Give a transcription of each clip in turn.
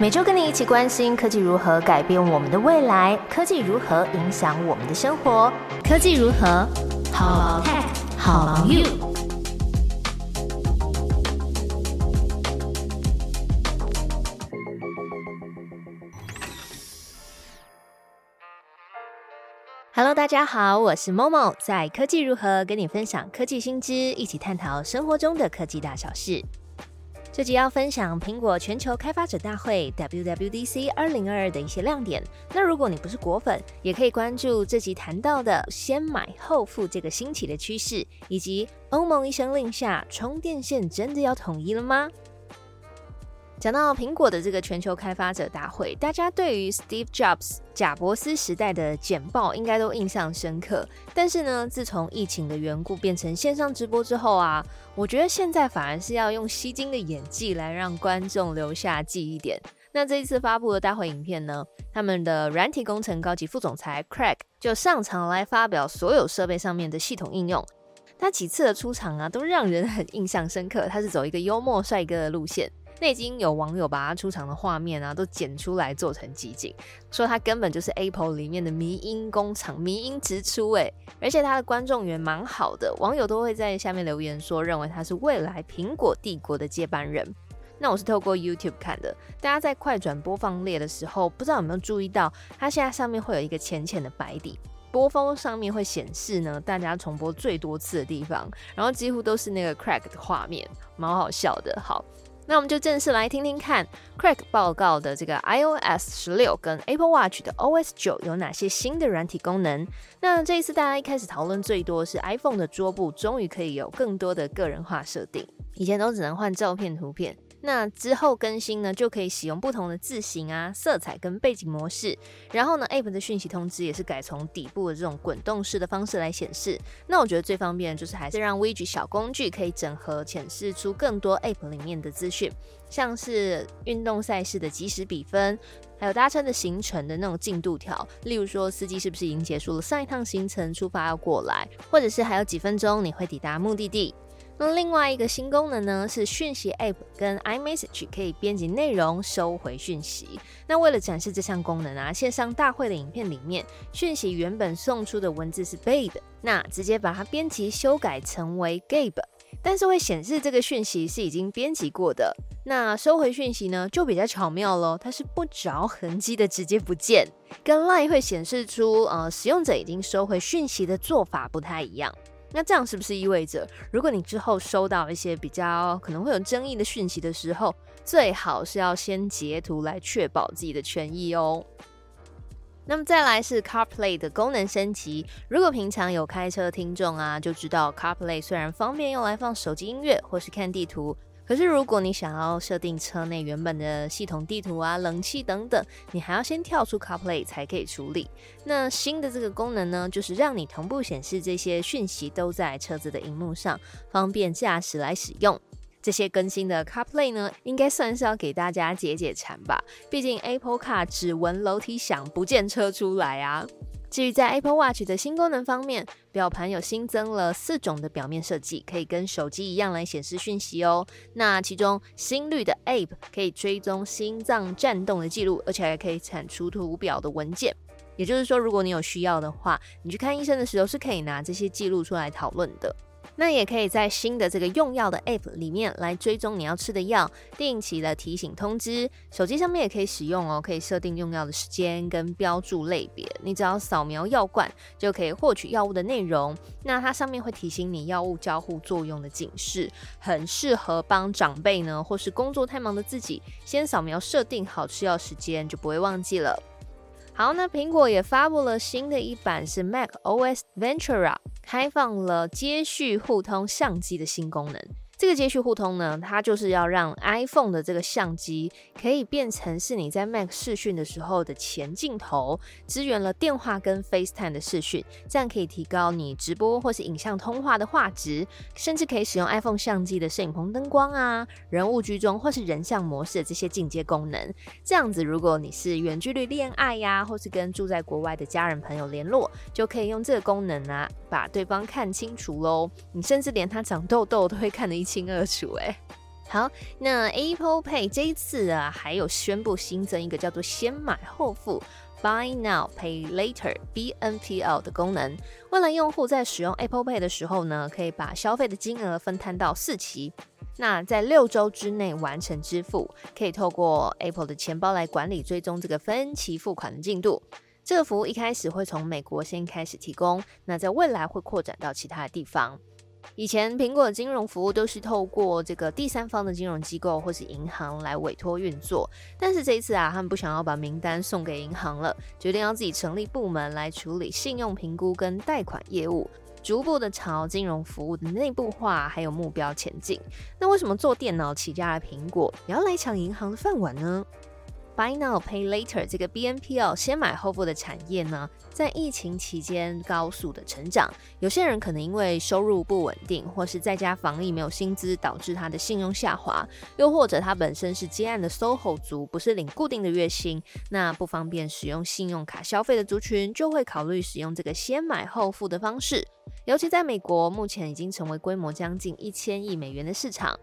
每周跟你一起关心科技如何改变我们的未来，科技如何影响我们的生活，科技如何好 tech 好 you。Hello，大家好，我是 Momo，在科技如何跟你分享科技新知，一起探讨生活中的科技大小事。这集要分享苹果全球开发者大会 （WWDC 二零二二）的一些亮点。那如果你不是果粉，也可以关注这集谈到的“先买后付”这个兴起的趋势，以及欧盟一声令下，充电线真的要统一了吗？讲到苹果的这个全球开发者大会，大家对于 Steve Jobs 贾伯斯时代的简报应该都印象深刻。但是呢，自从疫情的缘故变成线上直播之后啊，我觉得现在反而是要用吸睛的演技来让观众留下记忆点。那这一次发布的大会影片呢，他们的软体工程高级副总裁 Craig 就上场来发表所有设备上面的系统应用。他几次的出场啊，都让人很印象深刻。他是走一个幽默帅哥的路线。那已经有网友把他出场的画面啊都剪出来做成集锦，说他根本就是 Apple 里面的迷音工厂，迷音直出哎！而且他的观众缘蛮好的，网友都会在下面留言说，认为他是未来苹果帝国的接班人。那我是透过 YouTube 看的，大家在快转播放列的时候，不知道有没有注意到，它现在上面会有一个浅浅的白底，播放上面会显示呢，大家重播最多次的地方，然后几乎都是那个 Crack 的画面，蛮好笑的。好。那我们就正式来听听看，Crack 报告的这个 iOS 十六跟 Apple Watch 的 OS 九有哪些新的软体功能。那这一次大家一开始讨论最多是 iPhone 的桌布终于可以有更多的个人化设定，以前都只能换照片图片。那之后更新呢，就可以使用不同的字型啊、色彩跟背景模式。然后呢，App 的讯息通知也是改从底部的这种滚动式的方式来显示。那我觉得最方便的就是还是让 Widget 小工具可以整合显示出更多 App 里面的资讯，像是运动赛事的即时比分，还有搭车的行程的那种进度条，例如说司机是不是已经结束了上一趟行程，出发要过来，或者是还有几分钟你会抵达目的地。那另外一个新功能呢，是讯息 App 跟 iMessage 可以编辑内容、收回讯息。那为了展示这项功能啊，线上大会的影片里面，讯息原本送出的文字是 Babe，那直接把它编辑修改成为 Gabe，但是会显示这个讯息是已经编辑过的。那收回讯息呢，就比较巧妙喽，它是不着痕迹的直接不见，跟 Line 会显示出呃使用者已经收回讯息的做法不太一样。那这样是不是意味着，如果你之后收到一些比较可能会有争议的讯息的时候，最好是要先截图来确保自己的权益哦？那么再来是 CarPlay 的功能升级。如果平常有开车的听众啊，就知道 CarPlay 虽然方便用来放手机音乐或是看地图。可是，如果你想要设定车内原本的系统地图啊、冷气等等，你还要先跳出 CarPlay 才可以处理。那新的这个功能呢，就是让你同步显示这些讯息都在车子的荧幕上，方便驾驶来使用。这些更新的 CarPlay 呢，应该算是要给大家解解馋吧。毕竟 Apple Car 只闻楼梯响，不见车出来啊。至于在 Apple Watch 的新功能方面，表盘有新增了四种的表面设计，可以跟手机一样来显示讯息哦。那其中心率的 App 可以追踪心脏颤动的记录，而且还可以产出图表的文件。也就是说，如果你有需要的话，你去看医生的时候是可以拿这些记录出来讨论的。那也可以在新的这个用药的 App 里面来追踪你要吃的药，定期的提醒通知。手机上面也可以使用哦，可以设定用药的时间跟标注类别。你只要扫描药罐就可以获取药物的内容。那它上面会提醒你药物交互作用的警示，很适合帮长辈呢，或是工作太忙的自己，先扫描设定好吃药时间，就不会忘记了。好，那苹果也发布了新的一版是 Mac OS Ventura，开放了接续互通相机的新功能。这个接续互通呢，它就是要让 iPhone 的这个相机可以变成是你在 Mac 视讯的时候的前镜头，支援了电话跟 FaceTime 的视讯，这样可以提高你直播或是影像通话的画质，甚至可以使用 iPhone 相机的摄影棚灯光啊、人物居中或是人像模式的这些进阶功能。这样子，如果你是远距离恋爱呀，或是跟住在国外的家人朋友联络，就可以用这个功能啊，把对方看清楚喽。你甚至连他长痘痘都会看得一。清二楚哎，好，那 Apple Pay 这一次啊，还有宣布新增一个叫做“先买后付 ”（Buy Now Pay Later，BNPL） 的功能。为了用户在使用 Apple Pay 的时候呢，可以把消费的金额分摊到四期，那在六周之内完成支付，可以透过 Apple 的钱包来管理追踪这个分期付款的进度。这个服务一开始会从美国先开始提供，那在未来会扩展到其他的地方。以前苹果的金融服务都是透过这个第三方的金融机构或是银行来委托运作，但是这一次啊，他们不想要把名单送给银行了，决定要自己成立部门来处理信用评估跟贷款业务，逐步的朝金融服务的内部化还有目标前进。那为什么做电脑起家的苹果也要来抢银行的饭碗呢？Buy now, pay later 这个 BNPL 先买后付的产业呢，在疫情期间高速的成长。有些人可能因为收入不稳定，或是在家防疫没有薪资，导致他的信用下滑；又或者他本身是接案的 SOHO 族，不是领固定的月薪，那不方便使用信用卡消费的族群，就会考虑使用这个先买后付的方式。尤其在美国，目前已经成为规模将近一千亿美元的市场。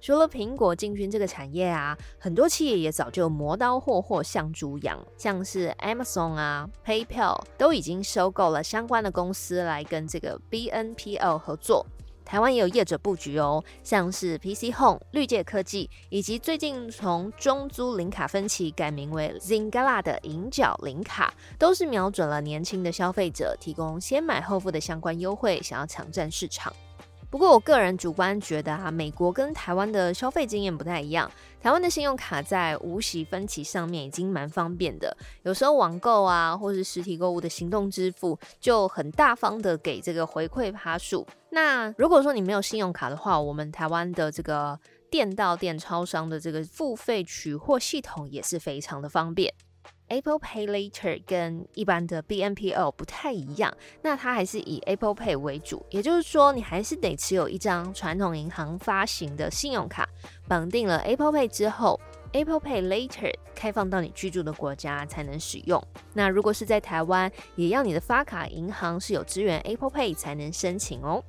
除了苹果进军这个产业啊，很多企业也早就磨刀霍霍向猪羊，像是 Amazon 啊、PayPal 都已经收购了相关的公司来跟这个 BNPL 合作。台湾也有业者布局哦，像是 PC Home、绿界科技，以及最近从中租零卡分期改名为 Zingala 的银角零卡，都是瞄准了年轻的消费者，提供先买后付的相关优惠，想要抢占市场。不过，我个人主观觉得啊，美国跟台湾的消费经验不太一样。台湾的信用卡在无息分期上面已经蛮方便的，有时候网购啊，或是实体购物的行动支付，就很大方的给这个回馈趴数。那如果说你没有信用卡的话，我们台湾的这个店到店超商的这个付费取货系统也是非常的方便。Apple Pay Later 跟一般的 BNPL 不太一样，那它还是以 Apple Pay 为主，也就是说，你还是得持有一张传统银行发行的信用卡，绑定了 Apple Pay 之后，Apple Pay Later 开放到你居住的国家才能使用。那如果是在台湾，也要你的发卡银行是有支援 Apple Pay 才能申请哦。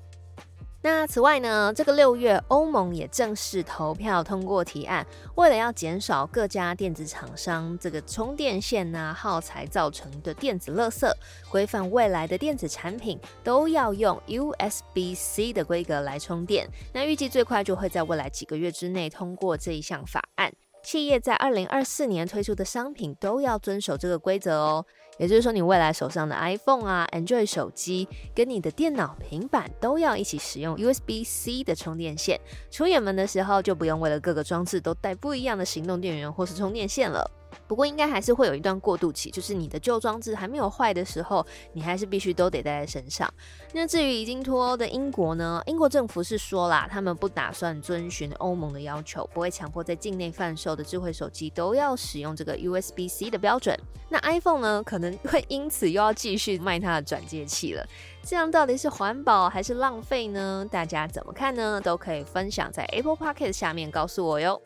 那此外呢，这个六月欧盟也正式投票通过提案，为了要减少各家电子厂商这个充电线呐耗材造成的电子垃圾，规范未来的电子产品都要用 USB-C 的规格来充电。那预计最快就会在未来几个月之内通过这一项法案。企业在二零二四年推出的商品都要遵守这个规则哦。也就是说，你未来手上的 iPhone 啊、Android 手机跟你的电脑、平板都要一起使用 USB-C 的充电线。出远门的时候，就不用为了各个装置都带不一样的行动电源或是充电线了。不过应该还是会有一段过渡期，就是你的旧装置还没有坏的时候，你还是必须都得带在身上。那至于已经脱欧的英国呢？英国政府是说啦，他们不打算遵循欧盟的要求，不会强迫在境内贩售的智慧手机都要使用这个 USB-C 的标准。那 iPhone 呢，可能会因此又要继续卖它的转接器了。这样到底是环保还是浪费呢？大家怎么看呢？都可以分享在 Apple Pocket 下面告诉我哟。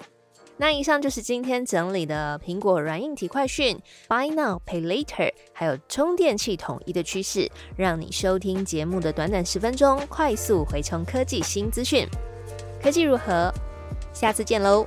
那以上就是今天整理的苹果软硬体快讯，Buy Now Pay Later，还有充电器统一的趋势，让你收听节目的短短十分钟，快速回充科技新资讯。科技如何？下次见喽！